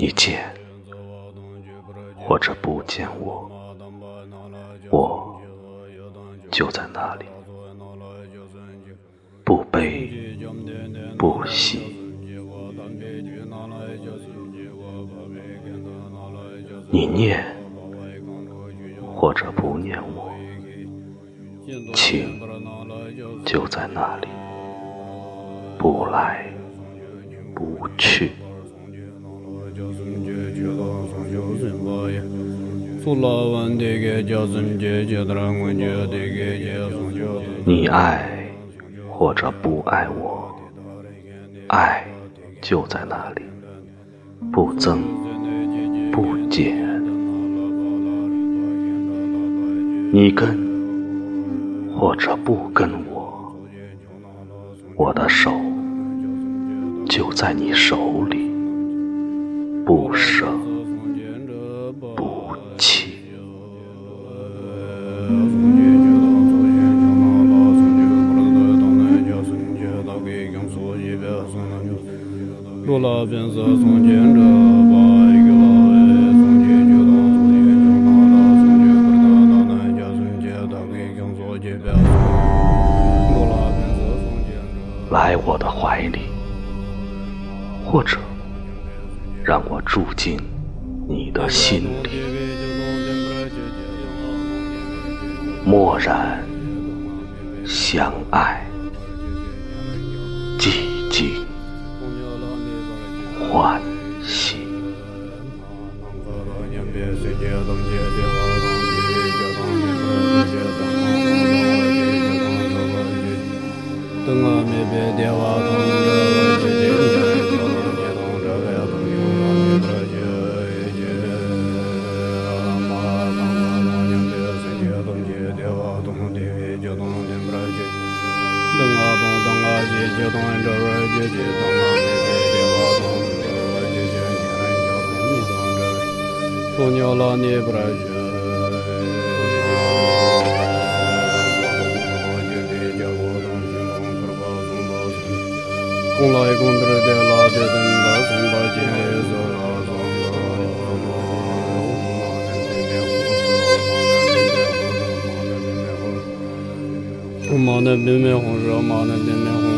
你见或者不见我，我就在那里，不悲不喜。你念或者不念我，情就在那里，不来不去。你爱或者不爱我，爱就在那里，不增不减。你跟或者不跟我，我的手就在你手里，来我的怀里，或者让我住进你的心里，默然相爱，寂静欢喜。ji ji dong zhe wo ji ji dong ma mi ji ji wa dong zhe wo ji ji ni ren yo dong ni dong zhe tu nyo la ni bra ji Kung lai kung dhru de la de dhin da sen da jin e zo la zong 毛的边边红，蛇毛的边边红。